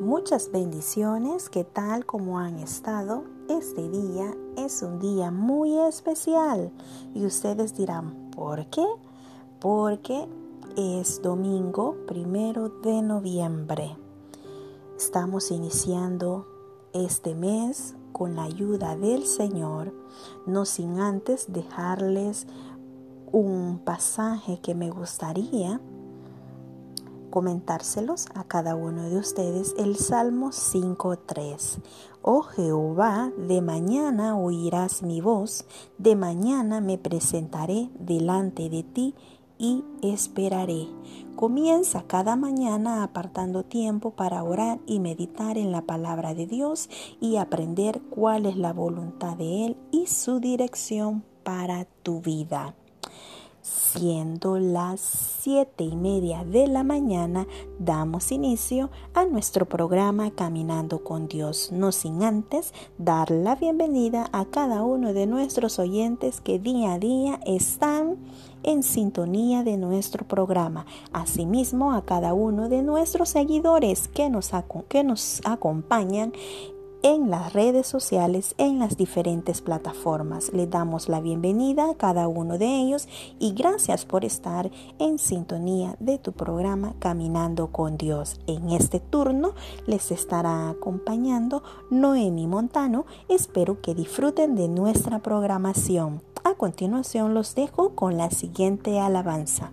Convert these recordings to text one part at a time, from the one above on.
Muchas bendiciones que tal como han estado, este día es un día muy especial. Y ustedes dirán, ¿por qué? Porque es domingo primero de noviembre. Estamos iniciando este mes con la ayuda del Señor, no sin antes dejarles un pasaje que me gustaría comentárselos a cada uno de ustedes el Salmo 5.3. Oh Jehová, de mañana oirás mi voz, de mañana me presentaré delante de ti y esperaré. Comienza cada mañana apartando tiempo para orar y meditar en la palabra de Dios y aprender cuál es la voluntad de Él y su dirección para tu vida. Siendo las siete y media de la mañana, damos inicio a nuestro programa Caminando con Dios, no sin antes dar la bienvenida a cada uno de nuestros oyentes que día a día están en sintonía de nuestro programa. Asimismo, a cada uno de nuestros seguidores que nos, que nos acompañan en las redes sociales, en las diferentes plataformas. Le damos la bienvenida a cada uno de ellos y gracias por estar en sintonía de tu programa Caminando con Dios. En este turno les estará acompañando Noemi Montano. Espero que disfruten de nuestra programación. A continuación los dejo con la siguiente alabanza.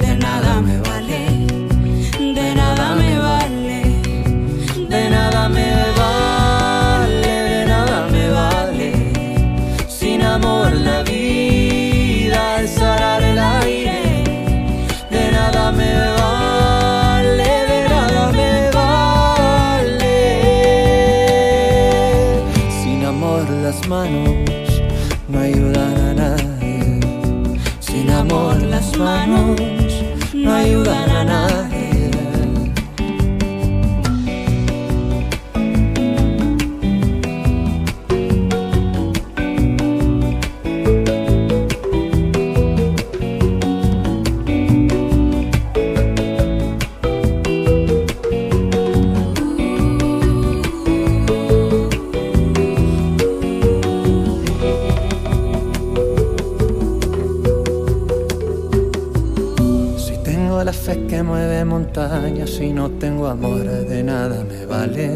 si no tengo amor de nada me vale,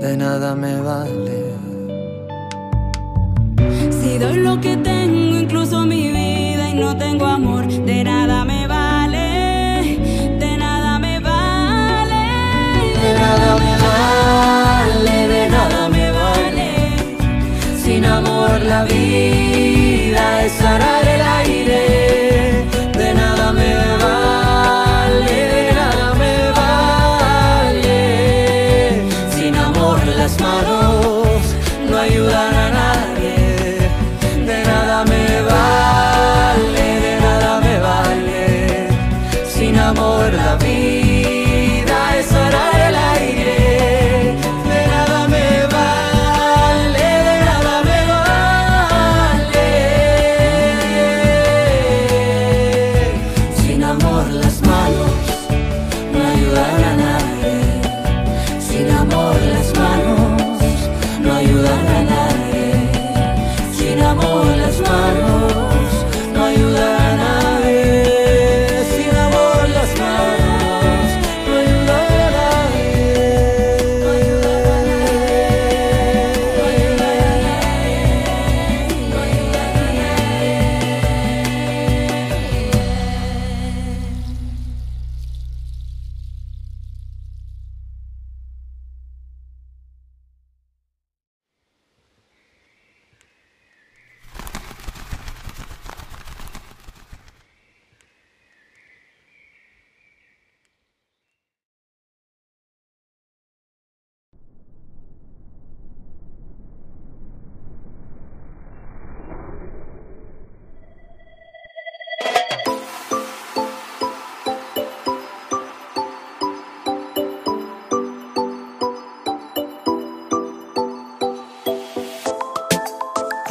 de nada me vale. Si doy lo que tengo, incluso mi vida y no tengo amor, de nada me vale, de nada me vale, de nada me vale, de nada me vale. Sin amor la vida es arar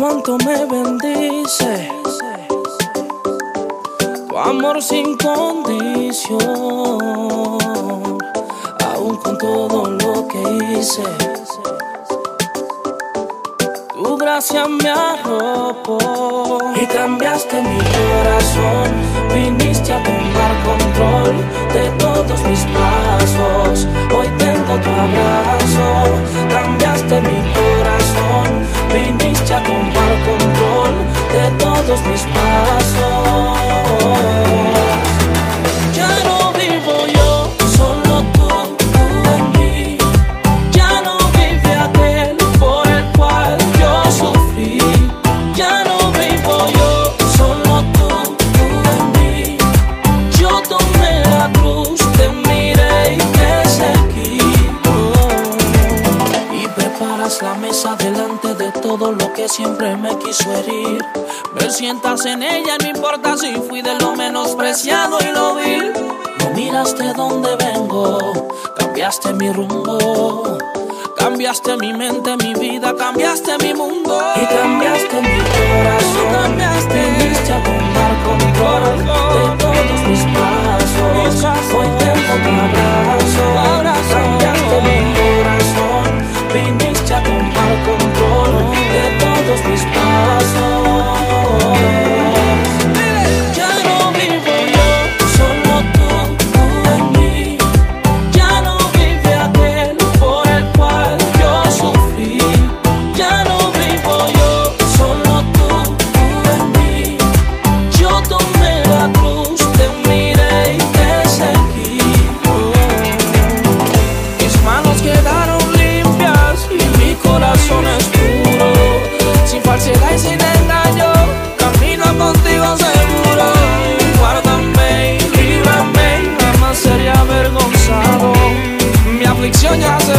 cuánto me bendices. Tu amor sin condición, aún con todo lo que hice. Tu gracia me arropó y cambiaste mi corazón. Viniste a tomar control de todos mis pasos. Hoy tengo tu abrazo, cambiaste mi viniste a tomar control de todos mis pasos. todo lo que siempre me quiso herir. Me sientas en ella, no importa si fui de lo menospreciado y lo vil. No miraste dónde vengo, cambiaste mi rumbo. Cambiaste mi mente, mi vida, cambiaste mi mundo. Y cambiaste mi corazón. Cambiaste. Viniste a contar con de todos mis pasos. Hoy tengo tu abrazo. Junior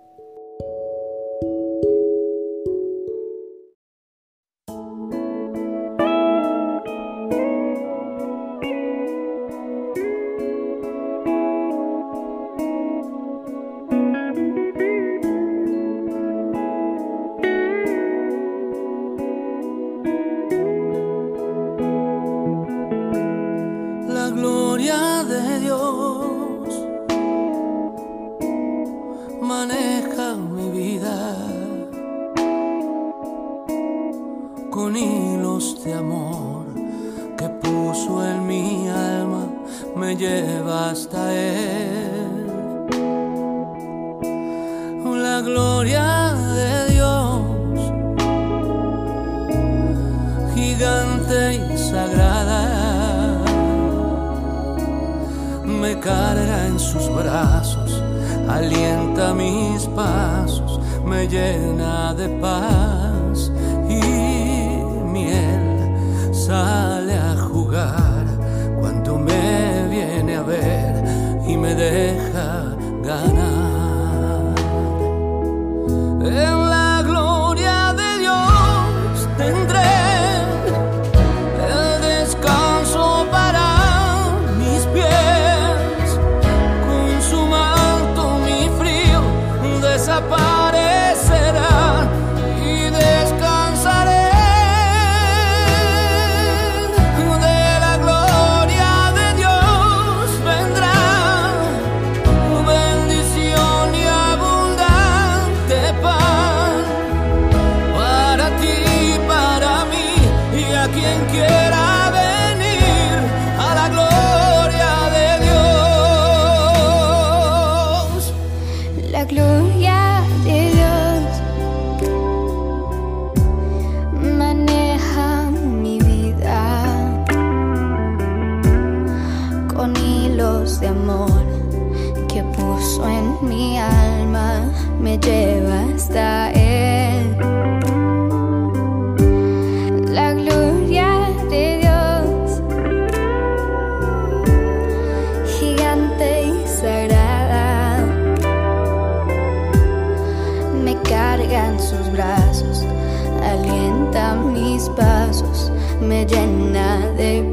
me lleva hasta Él. La gloria de Dios, gigante y sagrada, me cargan sus brazos, alienta mis pasos, me llena de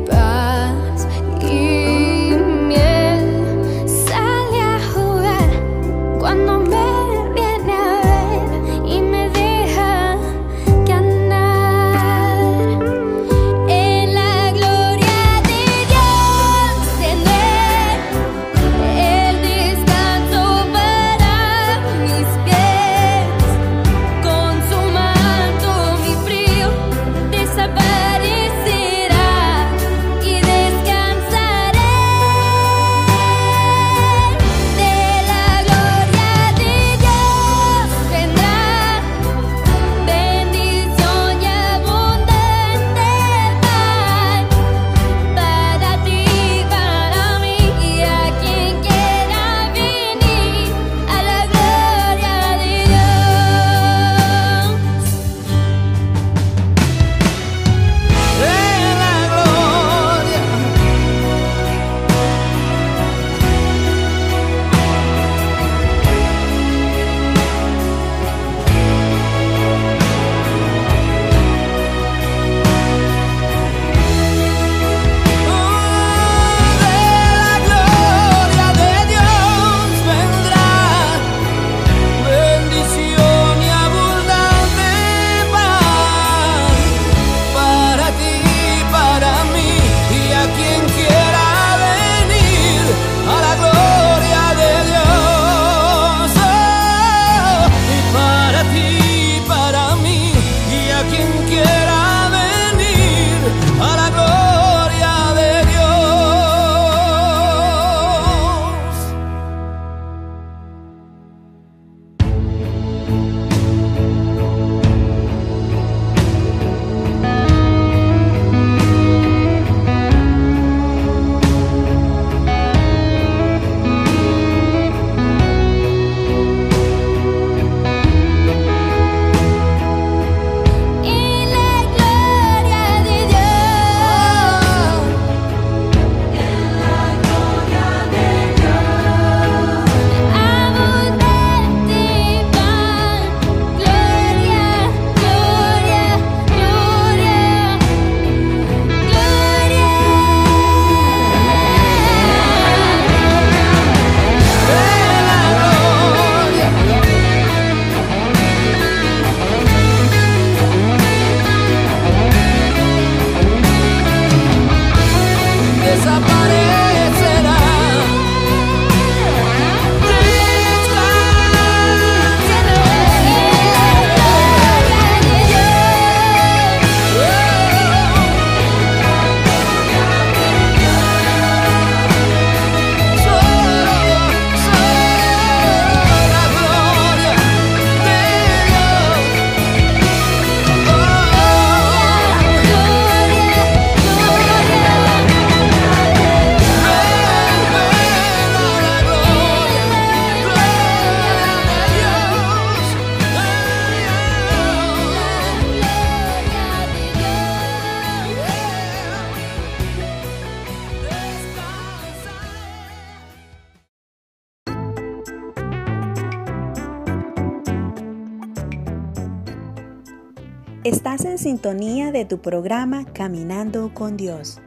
tu programa Caminando con Dios.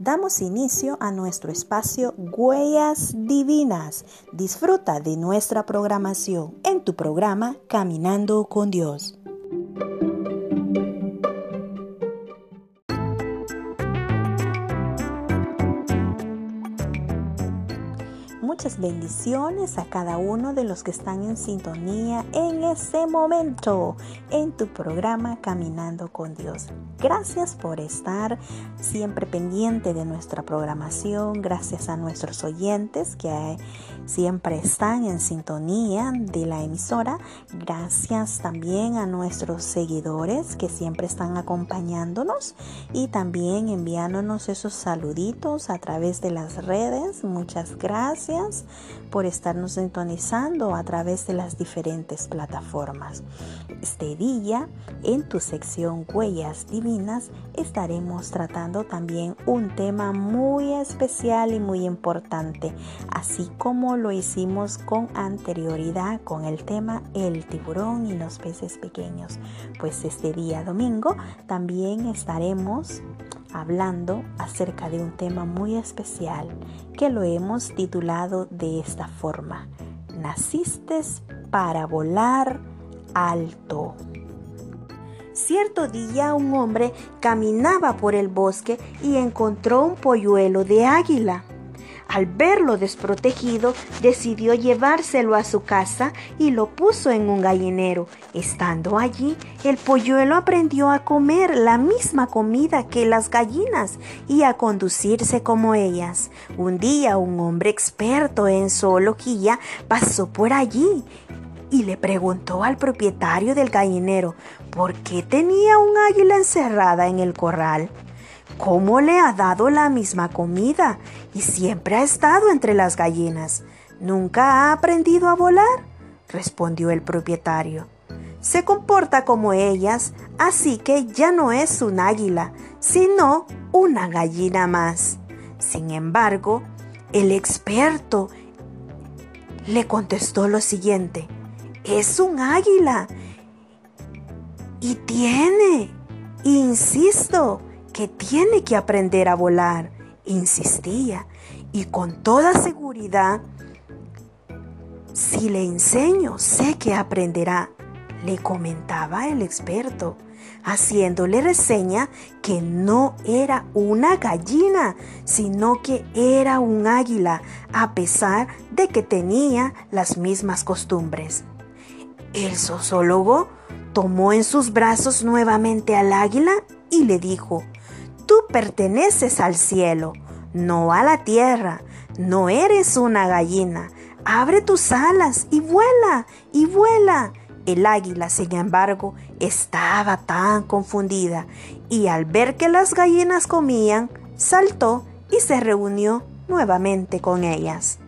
Damos inicio a nuestro espacio Huellas Divinas. Disfruta de nuestra programación en tu programa Caminando con Dios. Bendiciones a cada uno de los que están en sintonía en este momento en tu programa Caminando con Dios. Gracias por estar siempre pendiente de nuestra programación. Gracias a nuestros oyentes que siempre están en sintonía de la emisora. Gracias también a nuestros seguidores que siempre están acompañándonos y también enviándonos esos saluditos a través de las redes. Muchas gracias por estarnos sintonizando a través de las diferentes plataformas. Este día, en tu sección Huellas Divinas, estaremos tratando también un tema muy especial y muy importante, así como lo hicimos con anterioridad con el tema El tiburón y los peces pequeños. Pues este día domingo también estaremos hablando acerca de un tema muy especial que lo hemos titulado de esta forma. Naciste para volar alto. Cierto día un hombre caminaba por el bosque y encontró un polluelo de águila. Al verlo desprotegido, decidió llevárselo a su casa y lo puso en un gallinero. Estando allí, el polluelo aprendió a comer la misma comida que las gallinas y a conducirse como ellas. Un día un hombre experto en zoología pasó por allí y le preguntó al propietario del gallinero por qué tenía un águila encerrada en el corral. ¿Cómo le ha dado la misma comida y siempre ha estado entre las gallinas? ¿Nunca ha aprendido a volar? respondió el propietario. Se comporta como ellas, así que ya no es un águila, sino una gallina más. Sin embargo, el experto le contestó lo siguiente, es un águila y tiene, insisto, que tiene que aprender a volar, insistía, y con toda seguridad, si le enseño, sé que aprenderá, le comentaba el experto, haciéndole reseña que no era una gallina, sino que era un águila, a pesar de que tenía las mismas costumbres. El sociólogo tomó en sus brazos nuevamente al águila y le dijo, Tú perteneces al cielo, no a la tierra. No eres una gallina. Abre tus alas y vuela, y vuela. El águila, sin embargo, estaba tan confundida y al ver que las gallinas comían, saltó y se reunió nuevamente con ellas.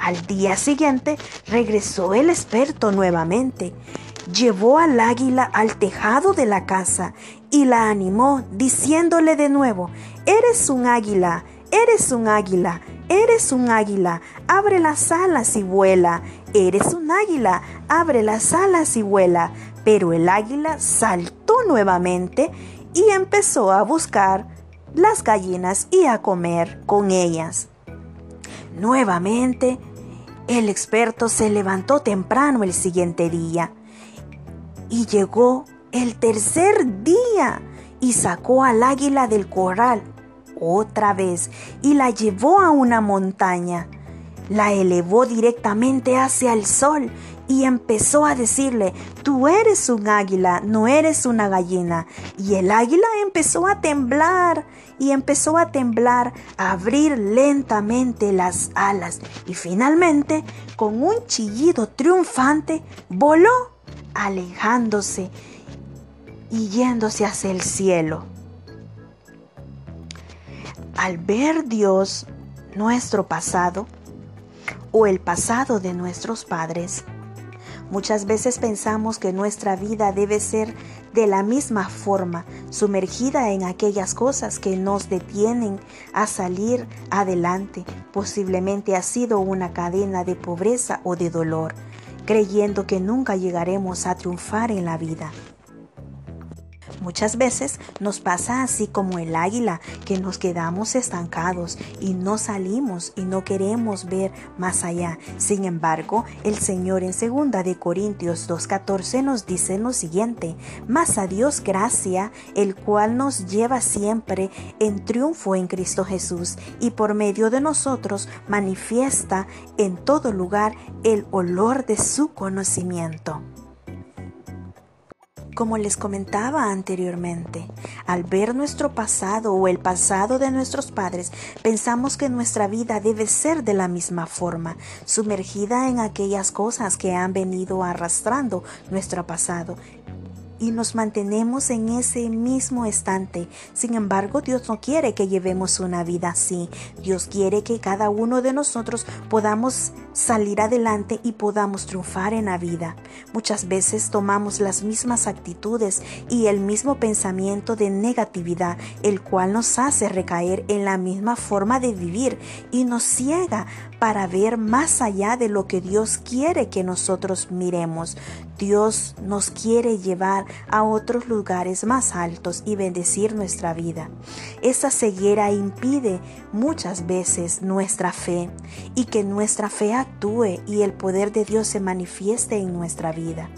Al día siguiente regresó el experto nuevamente llevó al águila al tejado de la casa y la animó diciéndole de nuevo, Eres un águila, eres un águila, eres un águila, abre las alas y vuela, eres un águila, abre las alas y vuela. Pero el águila saltó nuevamente y empezó a buscar las gallinas y a comer con ellas. Nuevamente, el experto se levantó temprano el siguiente día y llegó el tercer día y sacó al águila del corral otra vez y la llevó a una montaña. La elevó directamente hacia el sol y empezó a decirle, tú eres un águila, no eres una gallina. Y el águila empezó a temblar y empezó a temblar, a abrir lentamente las alas y finalmente, con un chillido triunfante, voló alejándose y yéndose hacia el cielo. Al ver Dios nuestro pasado o el pasado de nuestros padres, muchas veces pensamos que nuestra vida debe ser de la misma forma, sumergida en aquellas cosas que nos detienen a salir adelante. Posiblemente ha sido una cadena de pobreza o de dolor creyendo que nunca llegaremos a triunfar en la vida. Muchas veces nos pasa así como el águila, que nos quedamos estancados y no salimos y no queremos ver más allá. Sin embargo, el Señor en 2 de Corintios 2:14 nos dice lo siguiente: "Mas a Dios gracia, el cual nos lleva siempre en triunfo en Cristo Jesús y por medio de nosotros manifiesta en todo lugar el olor de su conocimiento." Como les comentaba anteriormente, al ver nuestro pasado o el pasado de nuestros padres, pensamos que nuestra vida debe ser de la misma forma, sumergida en aquellas cosas que han venido arrastrando nuestro pasado y nos mantenemos en ese mismo estante. Sin embargo, Dios no quiere que llevemos una vida así. Dios quiere que cada uno de nosotros podamos salir adelante y podamos triunfar en la vida. Muchas veces tomamos las mismas actitudes y el mismo pensamiento de negatividad, el cual nos hace recaer en la misma forma de vivir y nos ciega para ver más allá de lo que Dios quiere que nosotros miremos. Dios nos quiere llevar a otros lugares más altos y bendecir nuestra vida. Esa ceguera impide muchas veces nuestra fe y que nuestra fe actúe y el poder de Dios se manifieste en nuestra vida.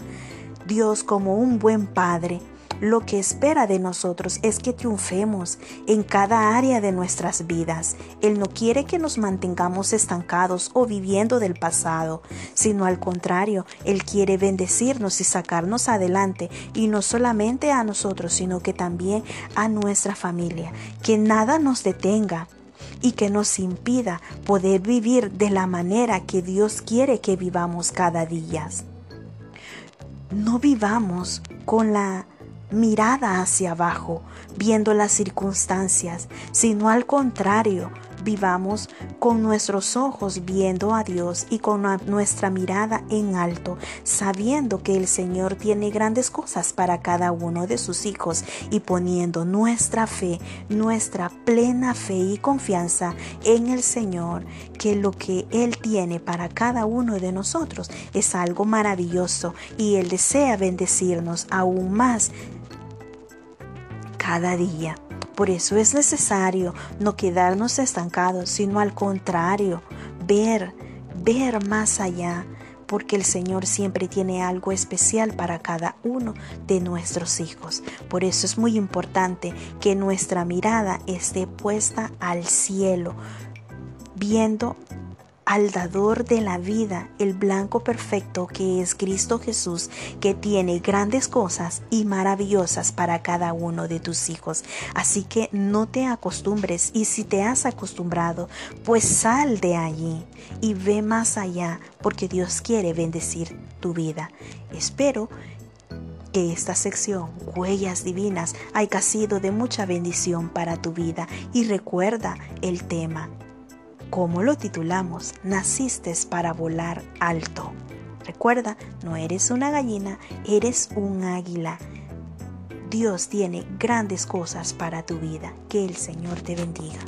Dios como un buen Padre lo que espera de nosotros es que triunfemos en cada área de nuestras vidas. Él no quiere que nos mantengamos estancados o viviendo del pasado, sino al contrario, Él quiere bendecirnos y sacarnos adelante, y no solamente a nosotros, sino que también a nuestra familia. Que nada nos detenga y que nos impida poder vivir de la manera que Dios quiere que vivamos cada día. No vivamos con la mirada hacia abajo, viendo las circunstancias, sino al contrario, vivamos con nuestros ojos viendo a Dios y con nuestra mirada en alto, sabiendo que el Señor tiene grandes cosas para cada uno de sus hijos y poniendo nuestra fe, nuestra plena fe y confianza en el Señor, que lo que Él tiene para cada uno de nosotros es algo maravilloso y Él desea bendecirnos aún más cada día. Por eso es necesario no quedarnos estancados, sino al contrario, ver, ver más allá, porque el Señor siempre tiene algo especial para cada uno de nuestros hijos. Por eso es muy importante que nuestra mirada esté puesta al cielo, viendo al dador de la vida, el blanco perfecto que es Cristo Jesús, que tiene grandes cosas y maravillosas para cada uno de tus hijos. Así que no te acostumbres y si te has acostumbrado, pues sal de allí y ve más allá porque Dios quiere bendecir tu vida. Espero que esta sección, Huellas Divinas, haya sido de mucha bendición para tu vida y recuerda el tema como lo titulamos, naciste para volar alto. Recuerda, no eres una gallina, eres un águila. Dios tiene grandes cosas para tu vida. Que el Señor te bendiga.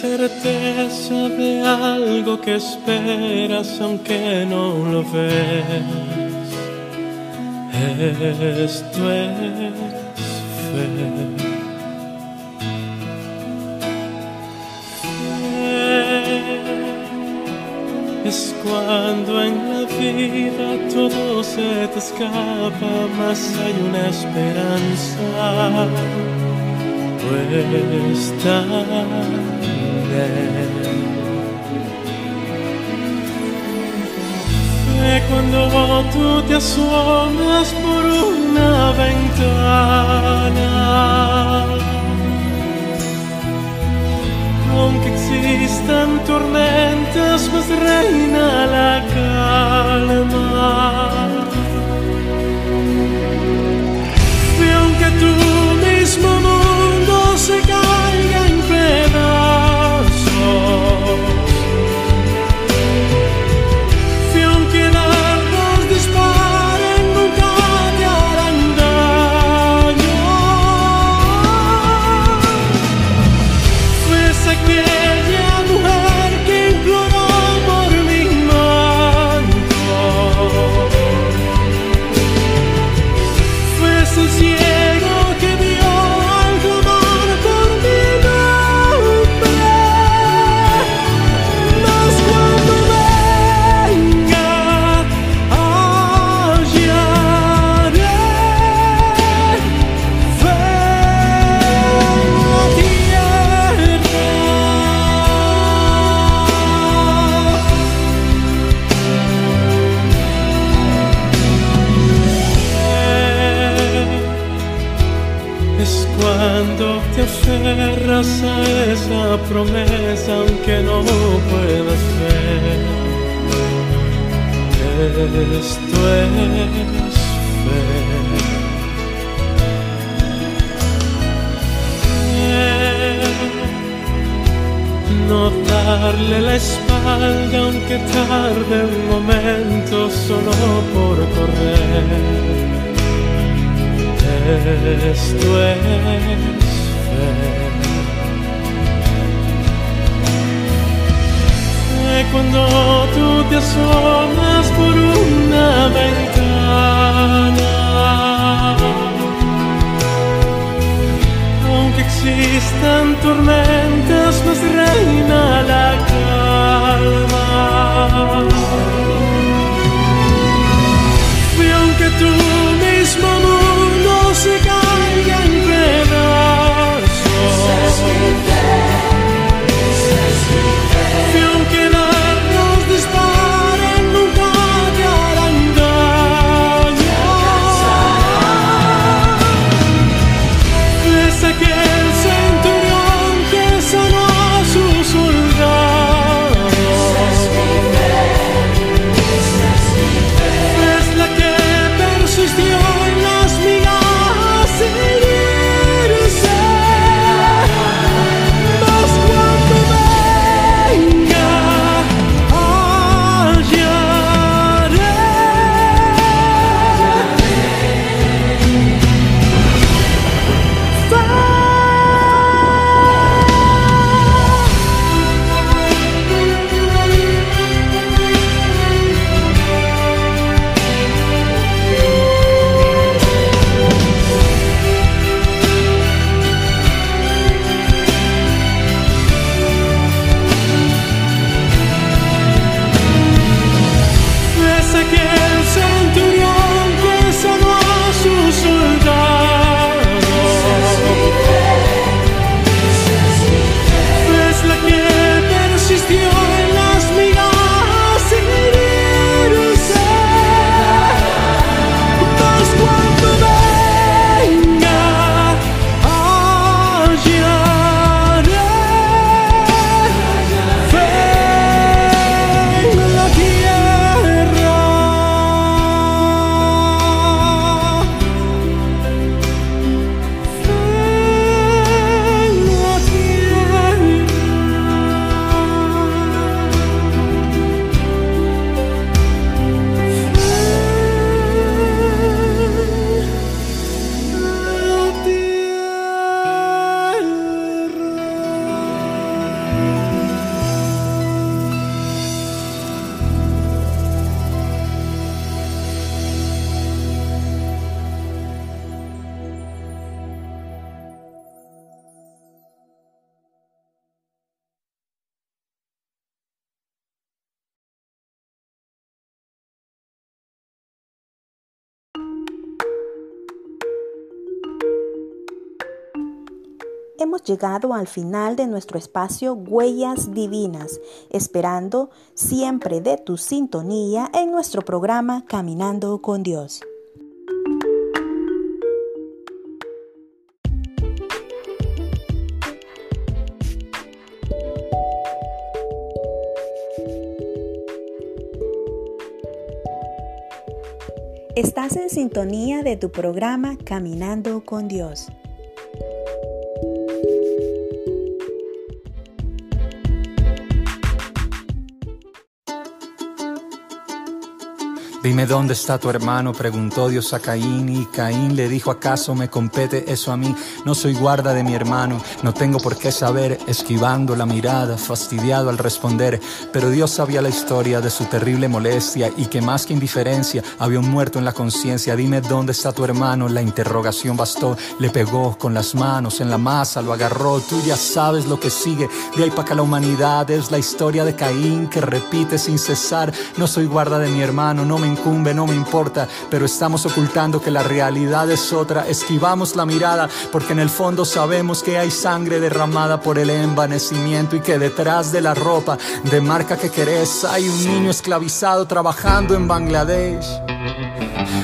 Certeza de algo que esperas aunque no lo ves. Esto es fe. Es cuando en la vida todo se te escapa, mas hay una esperanza puesta en él. Fue cuando tú te asomas por una ventana. Aunque existan tormentas, pues reina la calma. Y aunque tu mismo mundo promesa aunque no puedas ver. Esto es fe. No darle la espalda aunque tarde un momento solo por correr. Esto es cuando tú te asomas por una ventana. Aunque existan tormentas, pues reina la calma. Llegado al final de nuestro espacio Huellas Divinas, esperando siempre de tu sintonía en nuestro programa Caminando con Dios. Estás en sintonía de tu programa Caminando con Dios. Dime dónde está tu hermano, preguntó Dios a Caín y Caín le dijo, ¿acaso me compete eso a mí? No soy guarda de mi hermano, no tengo por qué saber, esquivando la mirada, fastidiado al responder, pero Dios sabía la historia de su terrible molestia y que más que indiferencia había un muerto en la conciencia. Dime dónde está tu hermano, la interrogación bastó, le pegó con las manos en la masa, lo agarró, tú ya sabes lo que sigue, de ahí para acá la humanidad. Es la historia de Caín que repite sin cesar, no soy guarda de mi hermano, no me incumbe, no me importa, pero estamos ocultando que la realidad es otra. Esquivamos la mirada porque en el fondo sabemos que hay sangre derramada por el envanecimiento y que detrás de la ropa de marca que querés hay un niño esclavizado trabajando en Bangladesh.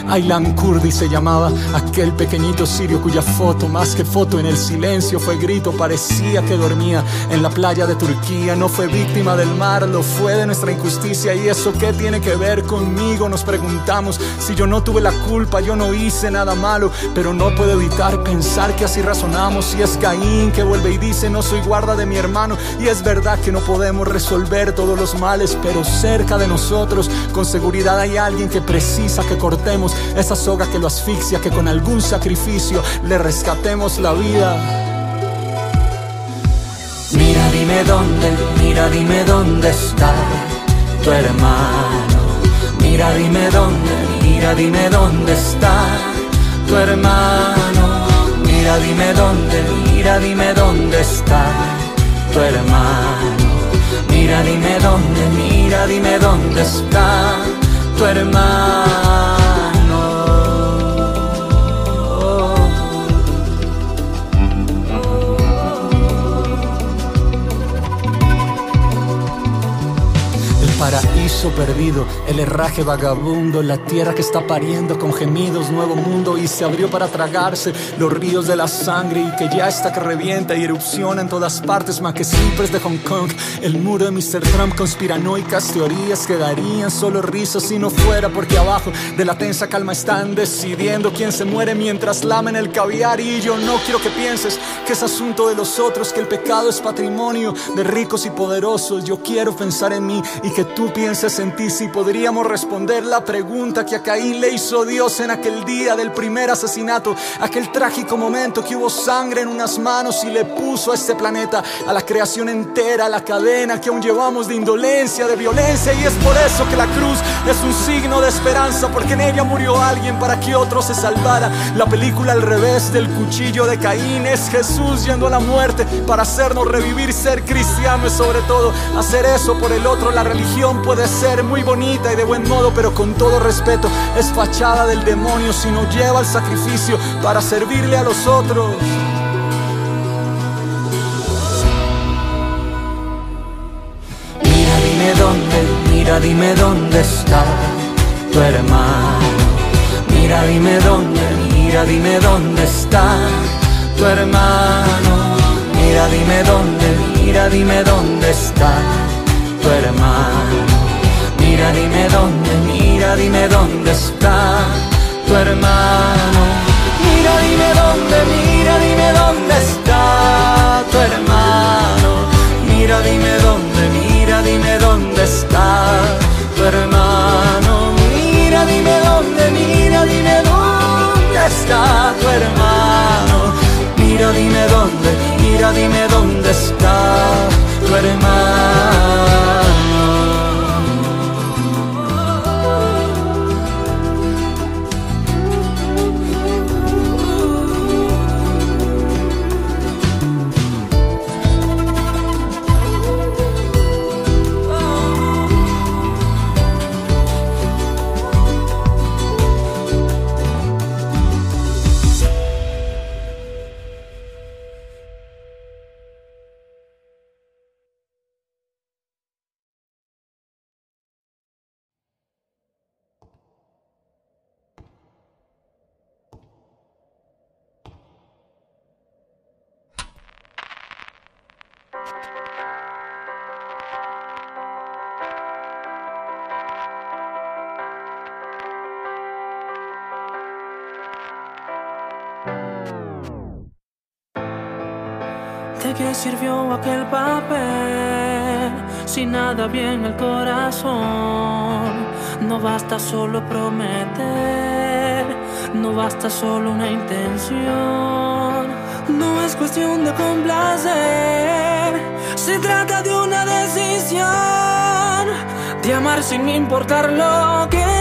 Aylan Kurdi se llamaba aquel pequeñito sirio cuya foto, más que foto en el silencio, fue grito, parecía que dormía en la playa de Turquía. No fue víctima del mar, lo fue de nuestra injusticia. ¿Y eso qué tiene que ver conmigo? Nos preguntamos si yo no tuve la culpa, yo no hice nada malo, pero no puedo evitar pensar que así razonamos. Y es Caín que vuelve y dice: No soy guarda de mi hermano. Y es verdad que no podemos resolver todos los males, pero cerca de nosotros, con seguridad, hay alguien que precisa que cortemos esa soga que lo asfixia, que con algún sacrificio le rescatemos la vida. Mira, dime dónde, mira, dime dónde está tu hermano. Mira, dime dónde, mira, dime dónde está tu hermano. Mira, dime dónde, mira, dime dónde está tu hermano. Mira, dime dónde, mira, dime dónde está tu hermano. paraíso perdido, el herraje vagabundo, la tierra que está pariendo con gemidos, nuevo mundo y se abrió para tragarse los ríos de la sangre y que ya está que revienta y erupciona en todas partes, más que siempre de Hong Kong, el muro de Mr. Trump, conspiranoicas teorías quedarían solo risas si no fuera porque abajo de la tensa calma están decidiendo quién se muere mientras lamen el caviar y yo no quiero que pienses que es asunto de los otros, que el pecado es patrimonio de ricos y poderosos, yo quiero pensar en mí y que tú pienses en ti si podríamos responder la pregunta que a Caín le hizo Dios en aquel día del primer asesinato, aquel trágico momento que hubo sangre en unas manos y le puso a este planeta, a la creación entera, la cadena que aún llevamos de indolencia, de violencia y es por eso que la cruz es un signo de esperanza porque en ella murió alguien para que otro se salvara. La película al revés del cuchillo de Caín es Jesús yendo a la muerte para hacernos revivir, ser cristiano y sobre todo hacer eso por el otro, la religión puede ser muy bonita y de buen modo, pero con todo respeto es fachada del demonio si no lleva el sacrificio para servirle a los otros. Mira, dime dónde, mira, dime dónde está tu hermano. Mira, dime dónde, mira, dime dónde está tu hermano. Mira, dime dónde, mira, dime dónde está tu hermano. Mira, dime dónde, mira, dime dónde está tu hermano. Mira, dime dónde, mira, dime dónde está tu hermano. Mira, dime dónde, mira, dime dónde está tu hermano. Mira, dime dónde, mira, dime dónde está tu hermano. Mira, dime dónde, mira, dime dónde está tu hermano. Solo prometer, no basta solo una intención. No es cuestión de complacer, se trata de una decisión. De amar sin importar lo que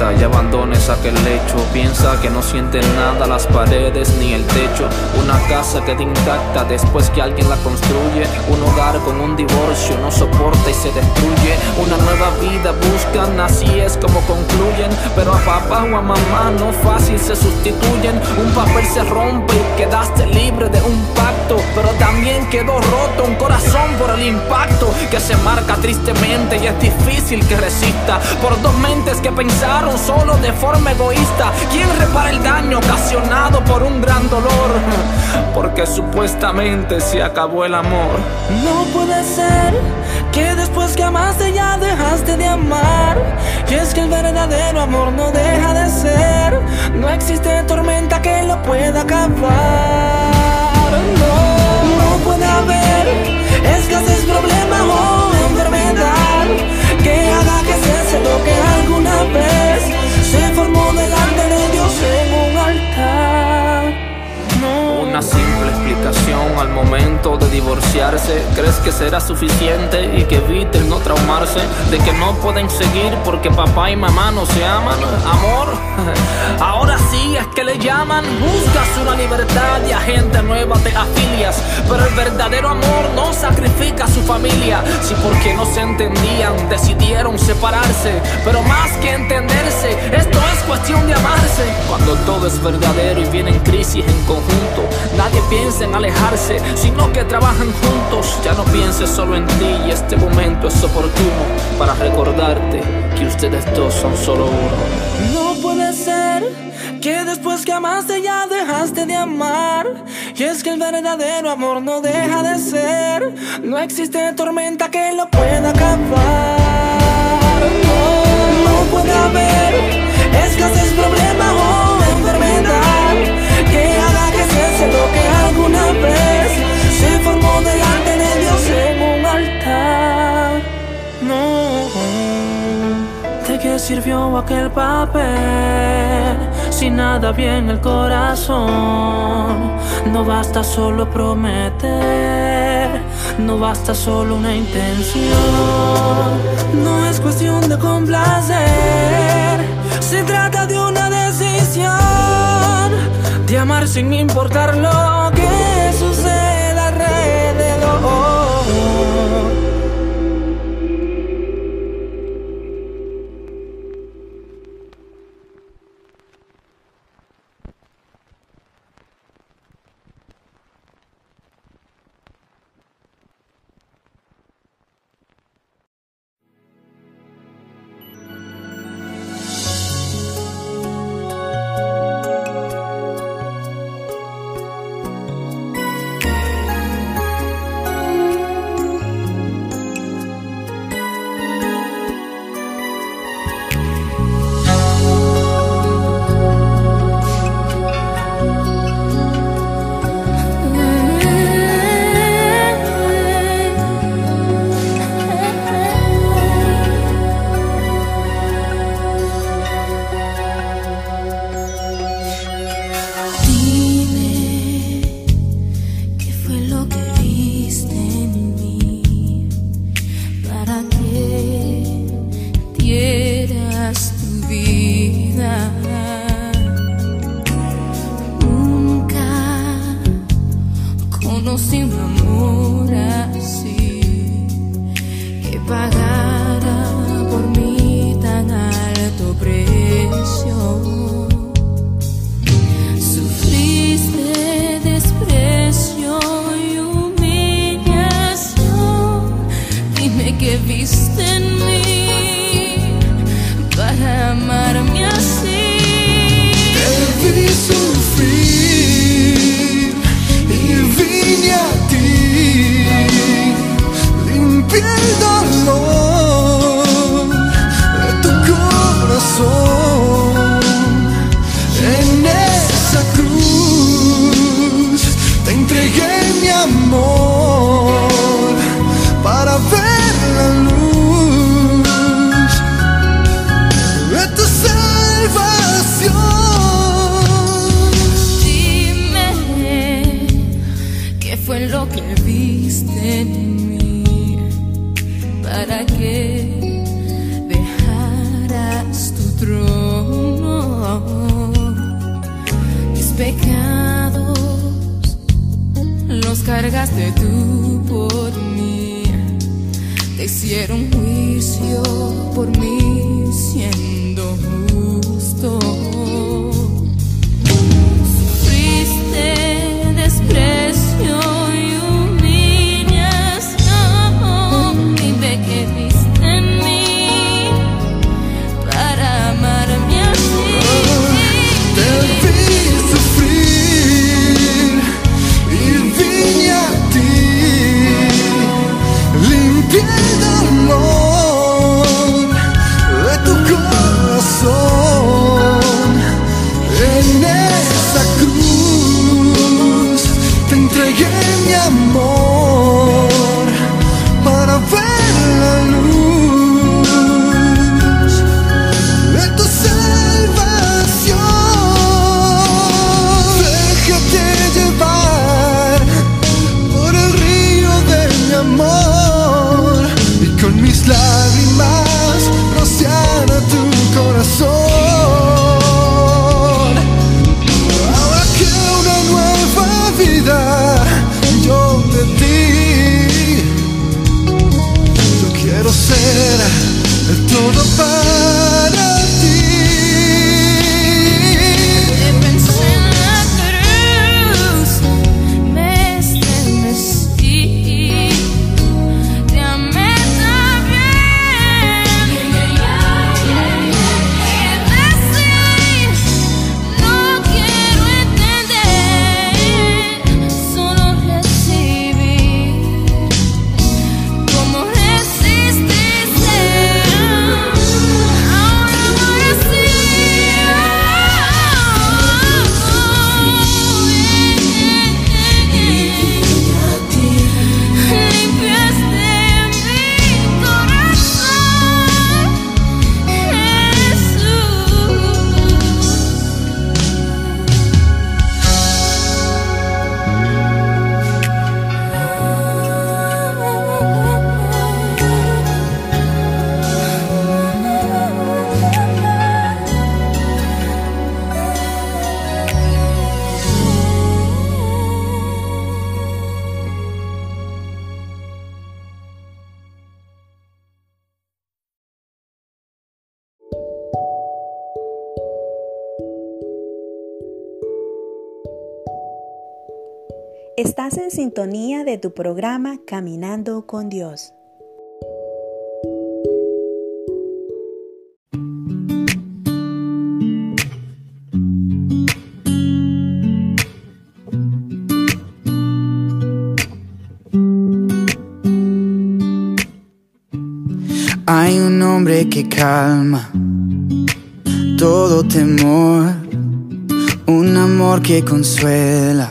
y abandones aquel lecho, piensa que no sienten nada las paredes ni el techo. Una casa queda intacta después que alguien la construye. Un hogar con un divorcio no soporta y se destruye. Una nueva vida buscan, así es como concluyen. Pero a papá o a mamá no fácil se sustituyen. Un papel se rompe y quedaste libre de un Pero también quedó roto un corazón por el impacto que se marca tristemente y es difícil que resista. Por dos mentes que pensaron solo de forma egoísta. ¿Quién repara el daño ocasionado por un gran dolor? Porque supuestamente se acabó el amor. No puede ser que después que amaste ya dejaste de amar. Y es que el verdadero amor no deja de ser. No existe tormenta que lo pueda acabar. Que haga que cese lo que alguna vez se formó de Dios Una simple explicación al momento de divorciarse. ¿Crees que será suficiente y que eviten no traumarse? De que no pueden seguir porque papá y mamá no se aman. Amor, ahora sí es que le llaman. Buscas una libertad y a gente nueva te afilias. Pero el verdadero amor no sacrifica a su familia. Si porque no se entendían decidieron separarse. Pero más que entenderse, esto es cuestión de amarse. Cuando todo es verdadero y vienen crisis en conjunto, nadie piensa en alejarse, sino que trabajan juntos. Ya no pienses solo en ti y este momento es oportuno para recordarte que ustedes dos son solo uno. No puede ser que después que amaste ya dejaste de amar. Y es que el verdadero amor no deja de ser. No existe tormenta que lo pueda acabar. No, puede haber escasez, problema sirvió aquel papel si nada bien el corazón? No basta solo prometer, no basta solo una intención. No es cuestión de complacer, se trata de una decisión. De amar sin importar lo que suceda alrededor. Sintonía de tu programa Caminando con Dios. Hay un hombre que calma todo temor, un amor que consuela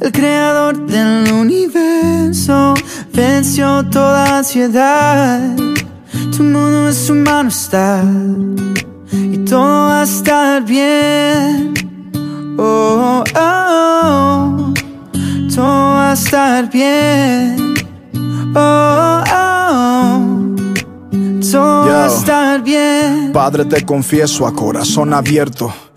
El creador del universo venció toda ansiedad. Tu mundo en su mano está. Y todo va a estar bien. Oh, oh, oh. Todo va a estar bien. Oh, oh. Todo va a estar bien. Padre, te confieso a corazón abierto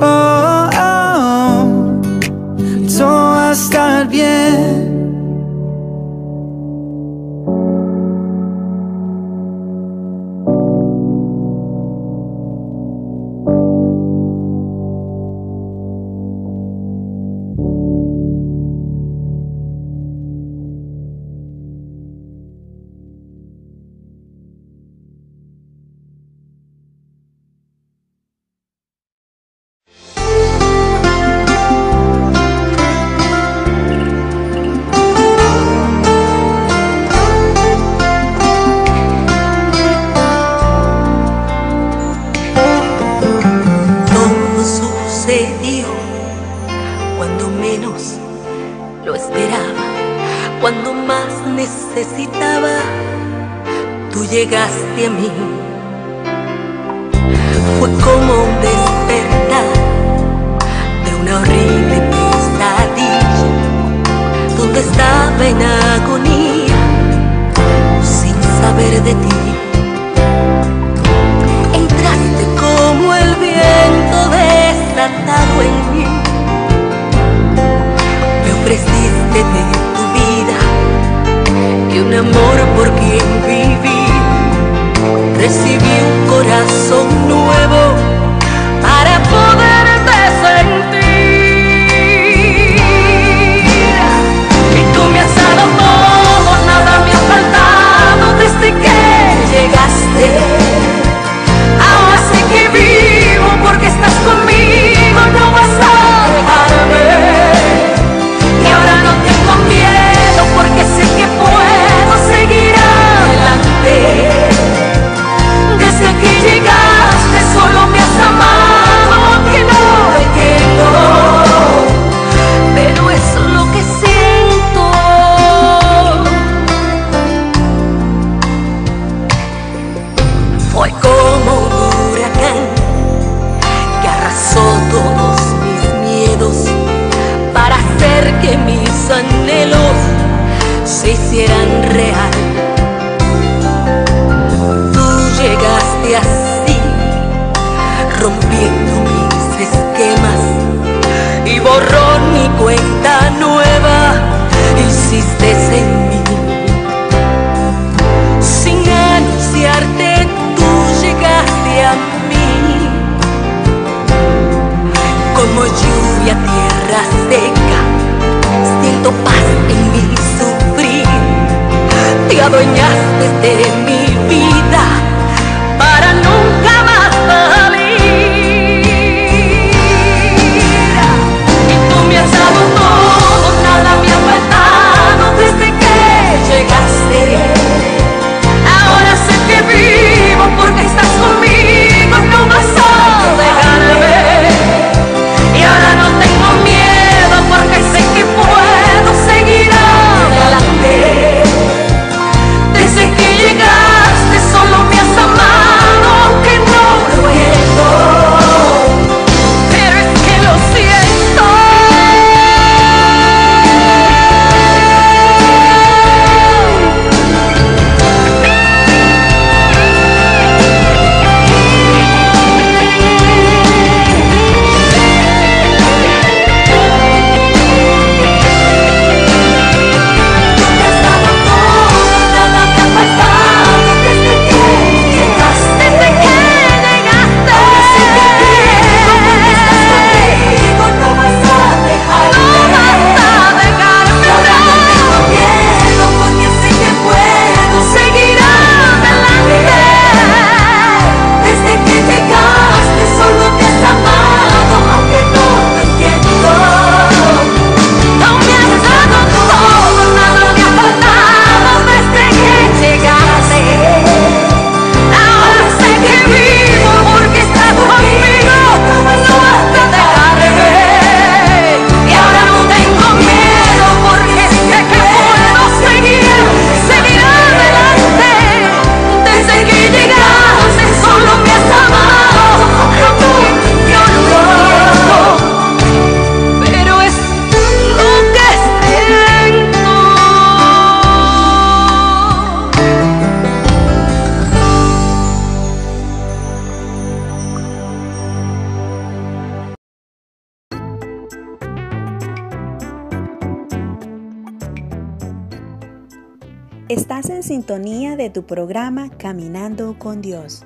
Oh, oh, oh, todo va a estar bien. De tu programa Caminando con Dios.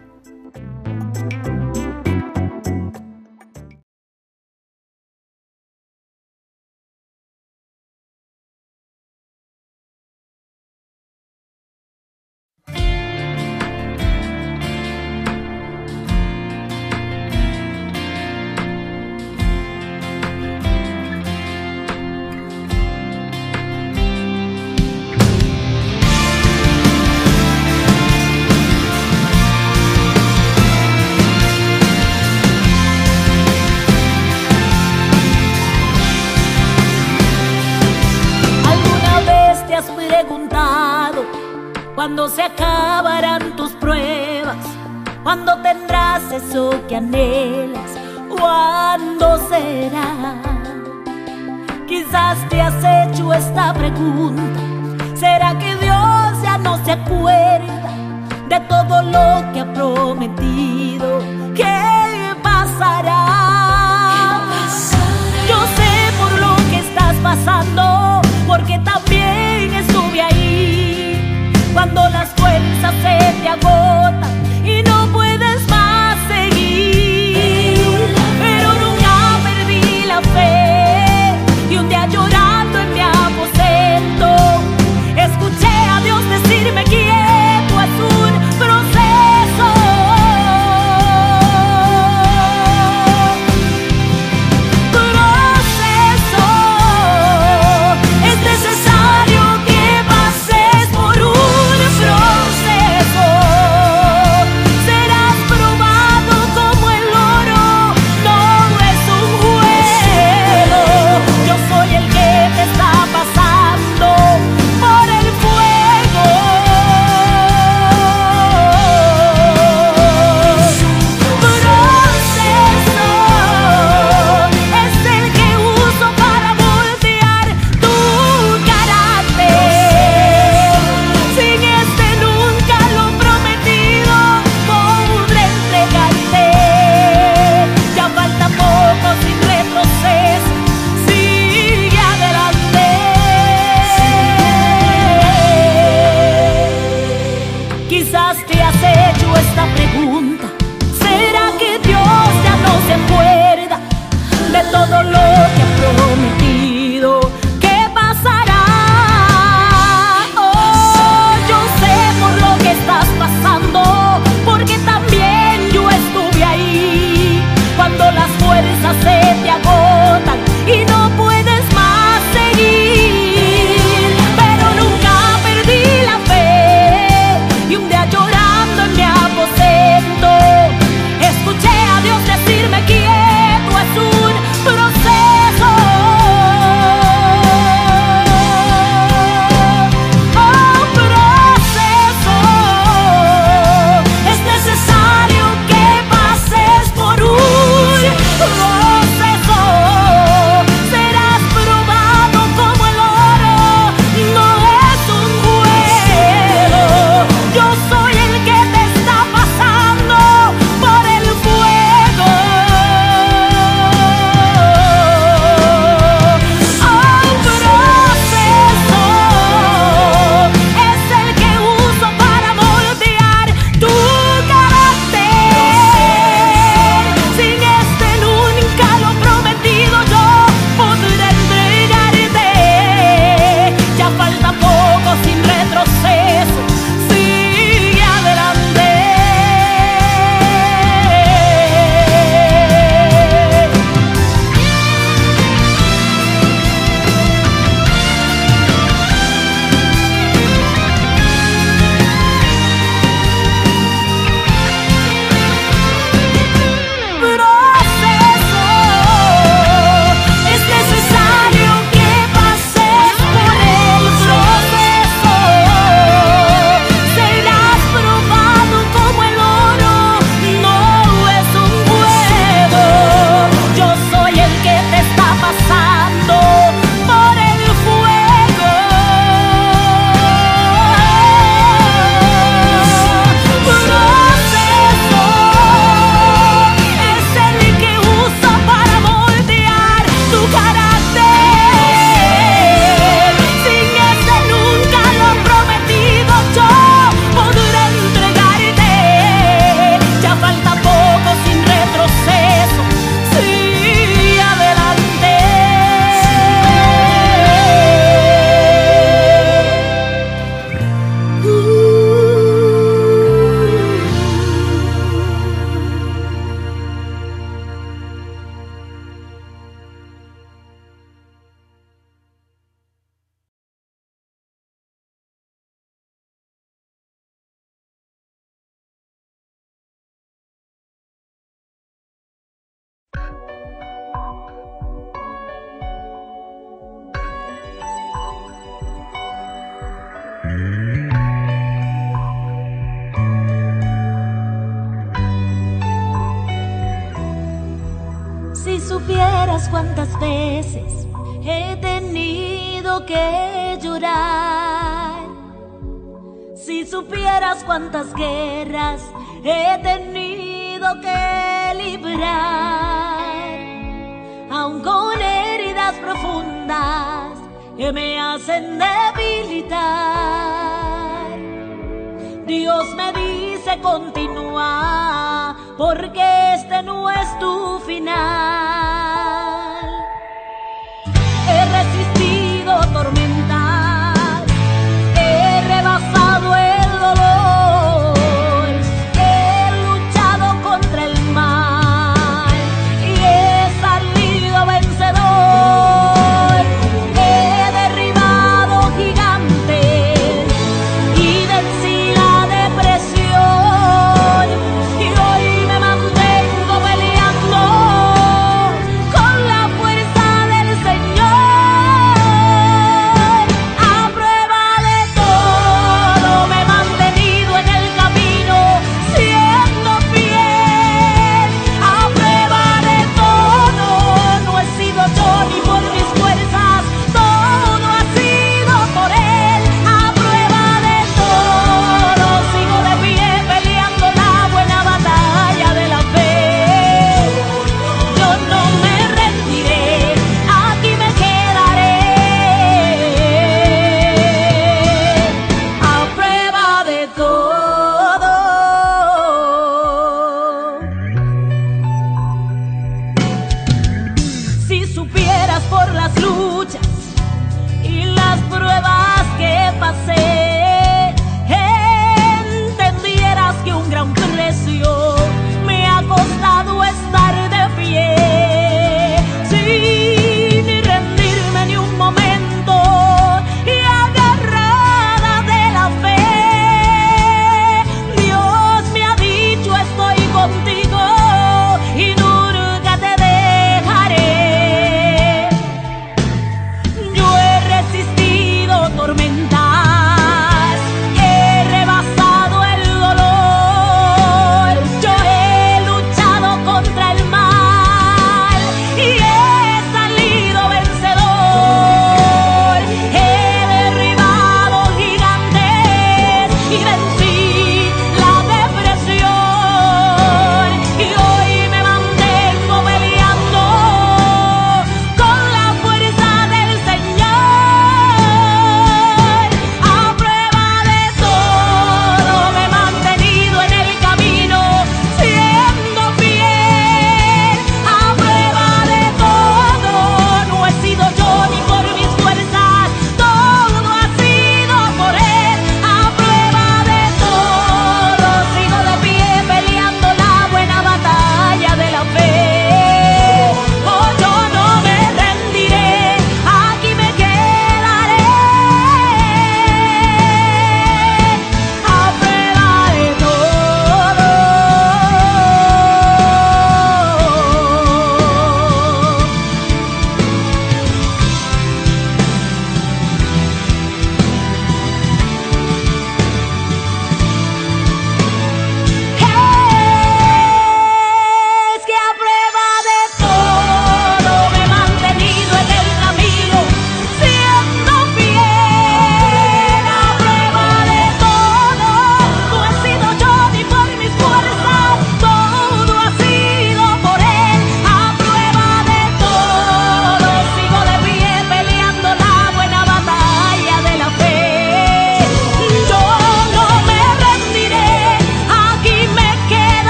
Si supieras cuántas veces he tenido que llorar. Si supieras cuántas guerras he tenido que librar. Aun con heridas profundas que me hacen debilitar. Dios me dice continúa, porque este no es tu final. He resistido tormentas,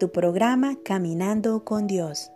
tu programa Caminando con Dios.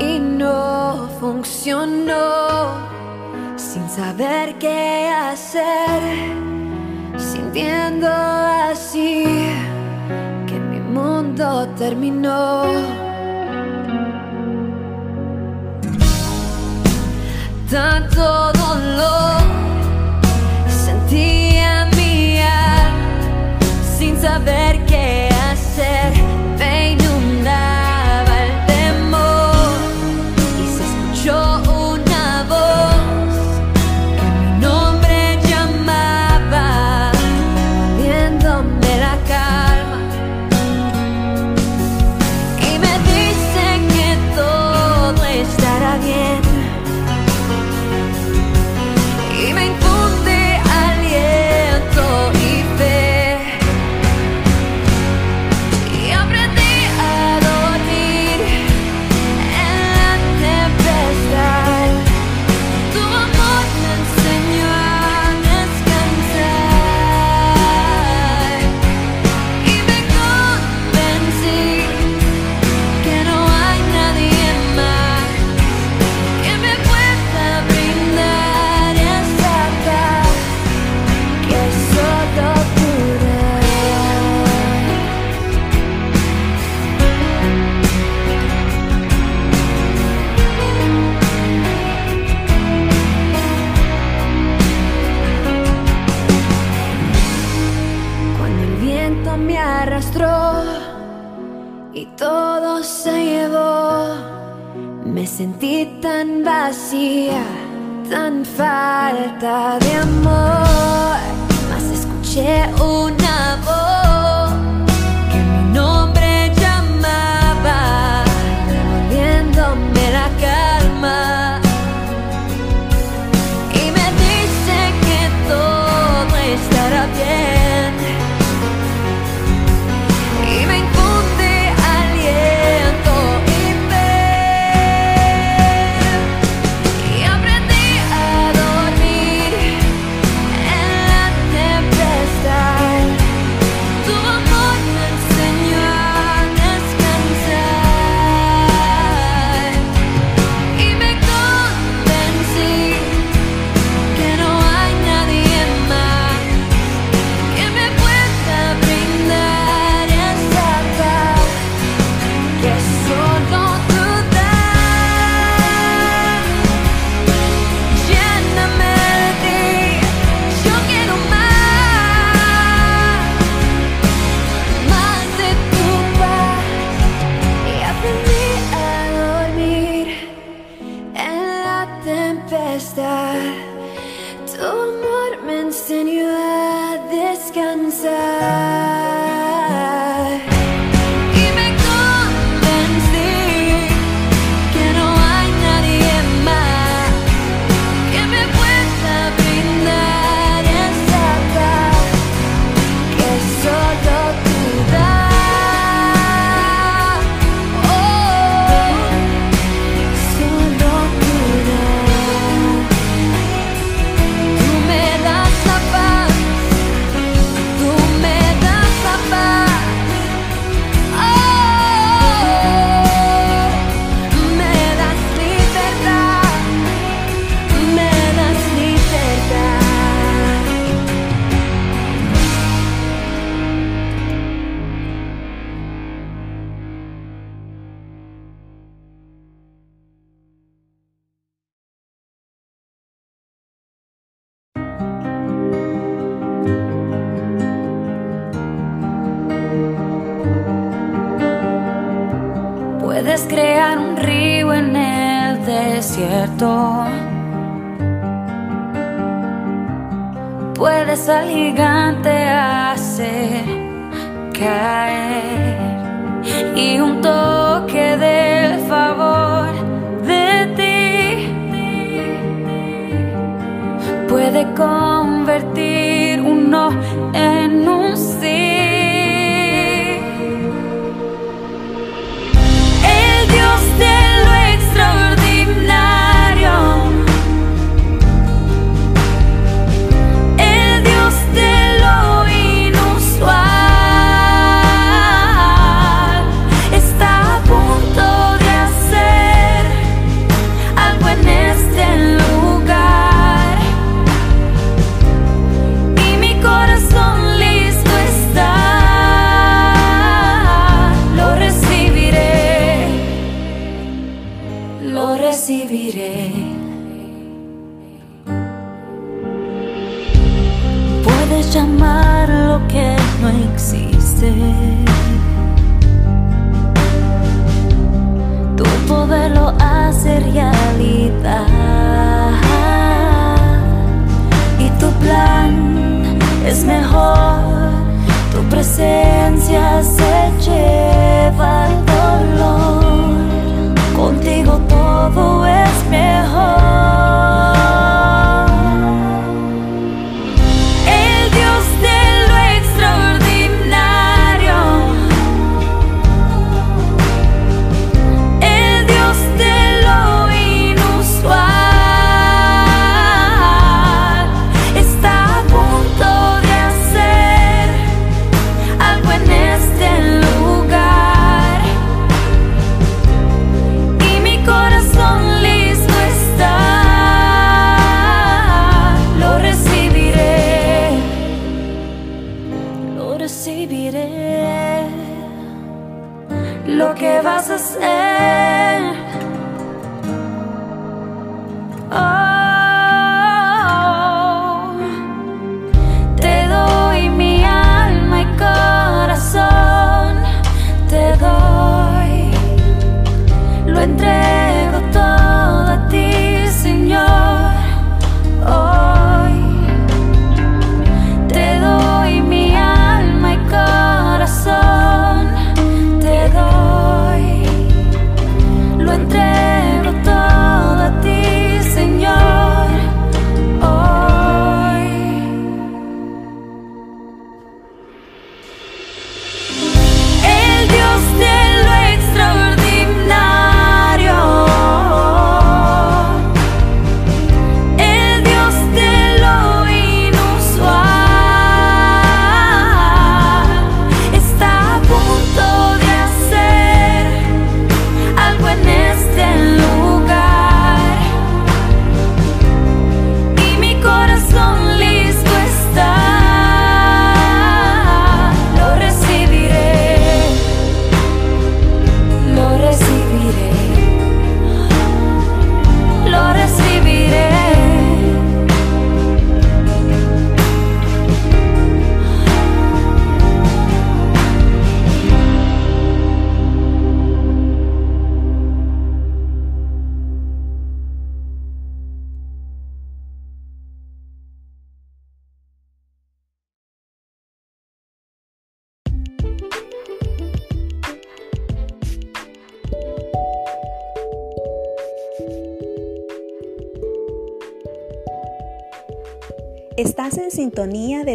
y no funcionó. Sin saber qué hacer, sintiendo así que mi mundo terminó. Tanto dolor. falta de amor.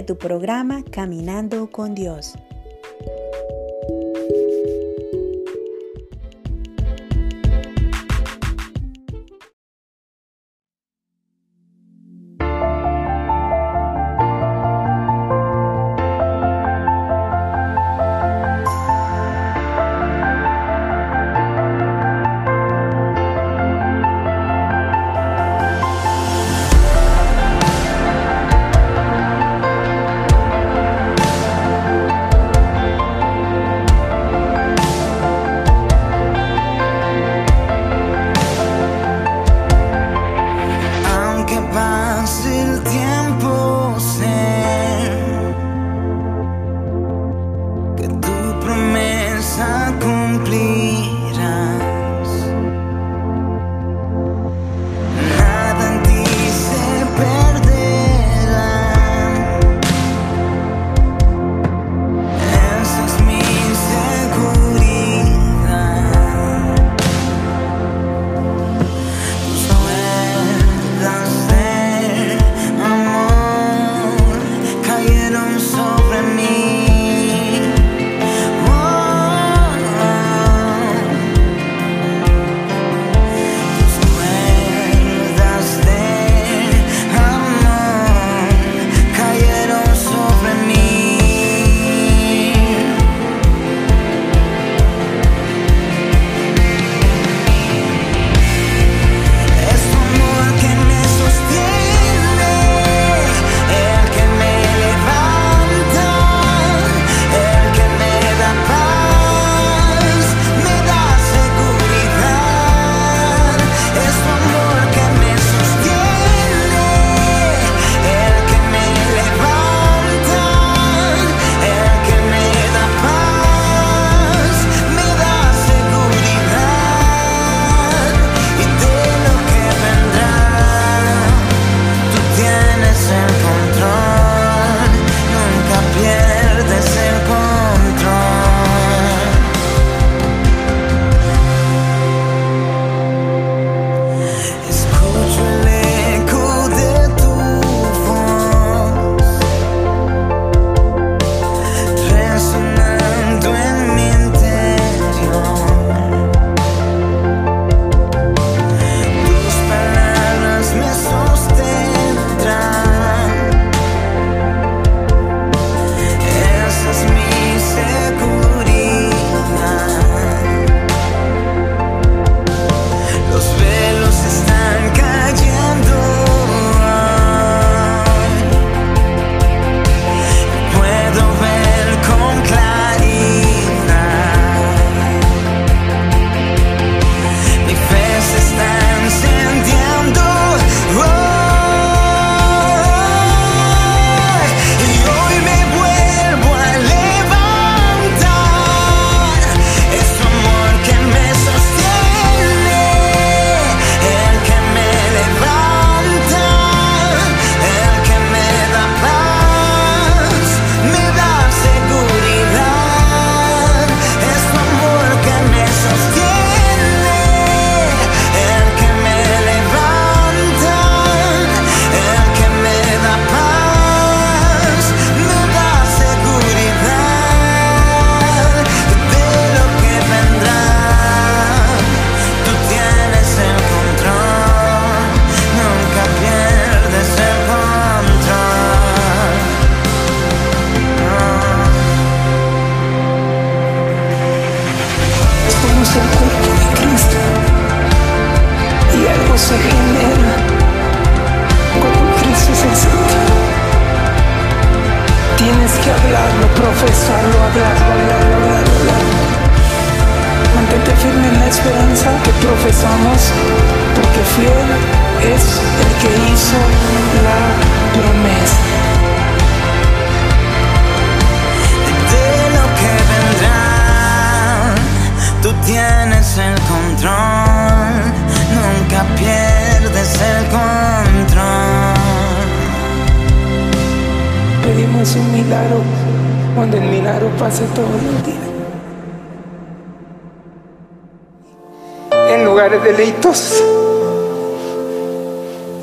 Tu programa Caminando con Dios.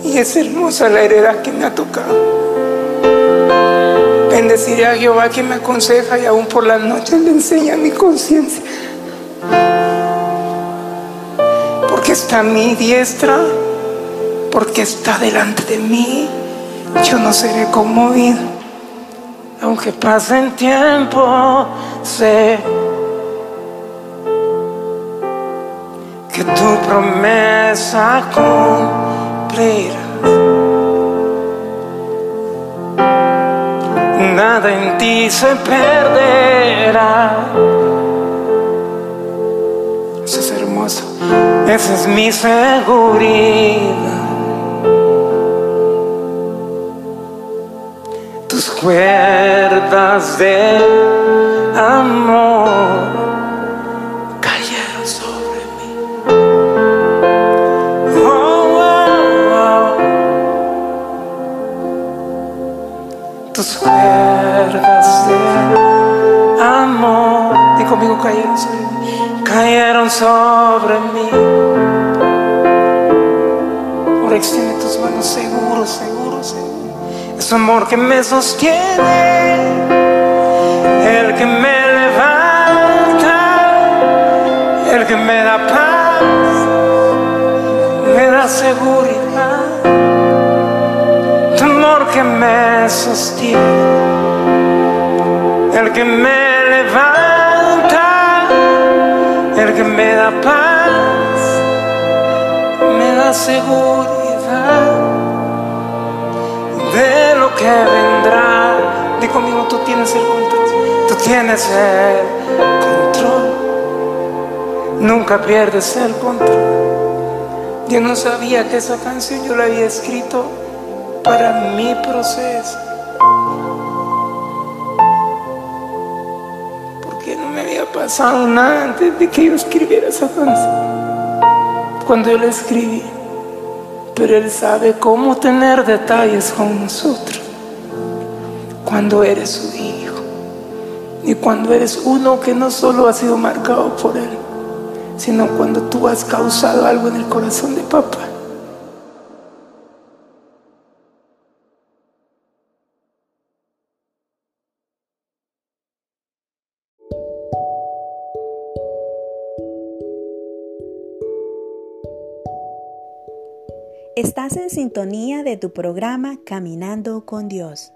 Y es hermosa la heredad que me ha tocado. Bendeciré a Jehová que me aconseja y aún por las noches le enseña mi conciencia. Porque está a mi diestra, porque está delante de mí, yo no seré conmovido. Aunque pasen tiempo, sé Nada en ti se perderá. Eso es hermoso. Esa es mi seguridad. Tus cuerdas de amor cayeron sobre mí. Cayeron sobre mí. Ahora extiende tus manos seguro, seguro, seguro. Es amor que me sostiene, el que me levanta, el que me da paz, me da seguridad. Tu amor que me sostiene, el que me me da paz, me da seguridad de lo que vendrá. Di conmigo, tú tienes el control. Tú tienes el control. Nunca pierdes el control. Yo no sabía que esa canción yo la había escrito para mi proceso. Nada antes de que yo escribiera esa canción. Cuando yo la escribí. Pero Él sabe cómo tener detalles con nosotros. Cuando eres su hijo. Y cuando eres uno que no solo ha sido marcado por Él, sino cuando tú has causado algo en el corazón de papá. Estás en sintonía de tu programa Caminando con Dios.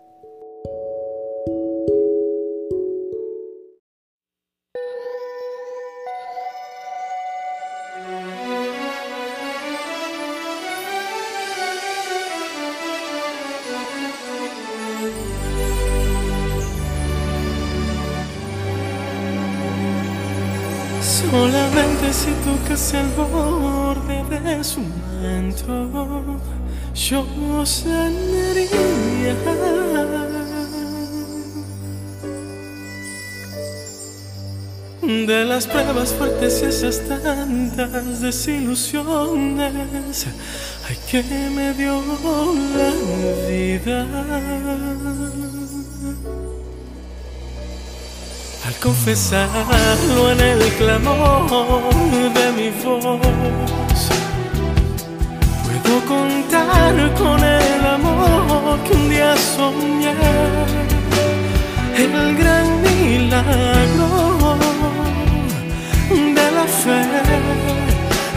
Solamente si tocas el borde de su manto, yo sanaría. De las pruebas fuertes y esas tantas desilusiones, ay que me dio la vida. Al confesarlo en el clamor de mi voz, puedo contar con el amor que un día soñé, el gran milagro de la fe,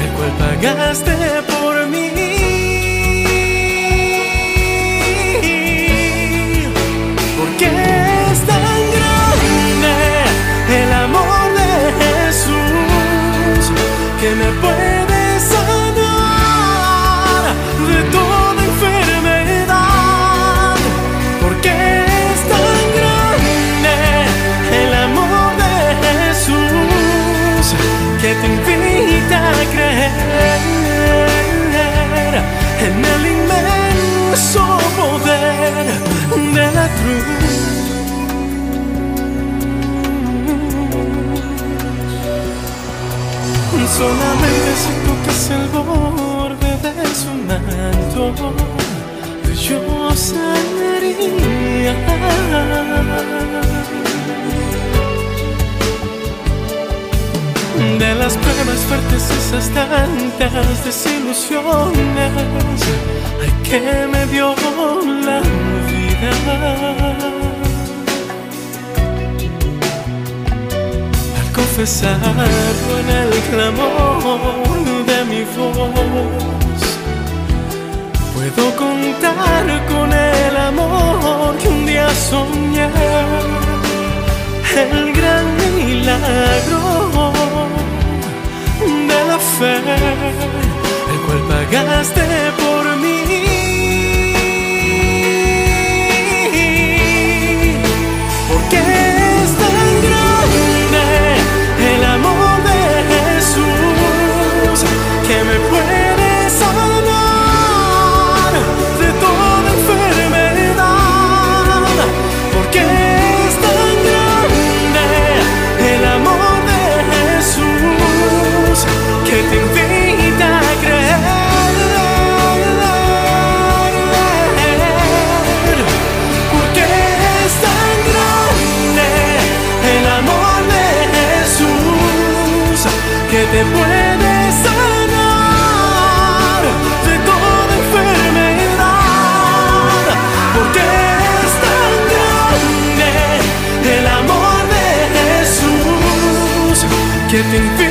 el cual pagaste por mí. Porque es tan grande el amor de Jesús que me puede inmenso poder de la cruz. Solamente si tocas el borde de su manto, yo sanaría. De las pruebas fuertes, esas tantas desilusiones, que me dio la vida. confesarlo en el clamor de mi voz. Puedo contar con el amor que un día soñé, el gran milagro de la fe, el cual pagaste por te puede sanar de toda enfermedad. Porque es tan grande el amor de Jesús que te invita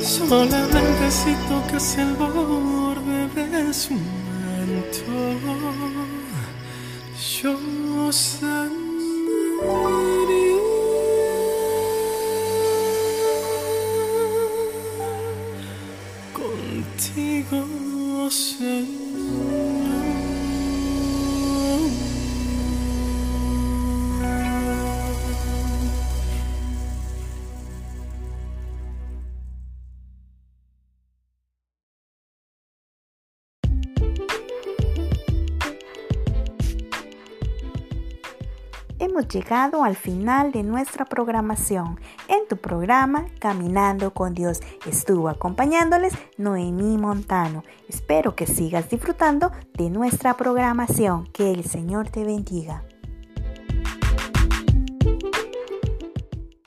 Solamente si tocas el borde de su manto, yo sanaría Llegado al final de nuestra programación. En tu programa Caminando con Dios estuvo acompañándoles Noemí Montano. Espero que sigas disfrutando de nuestra programación. Que el Señor te bendiga.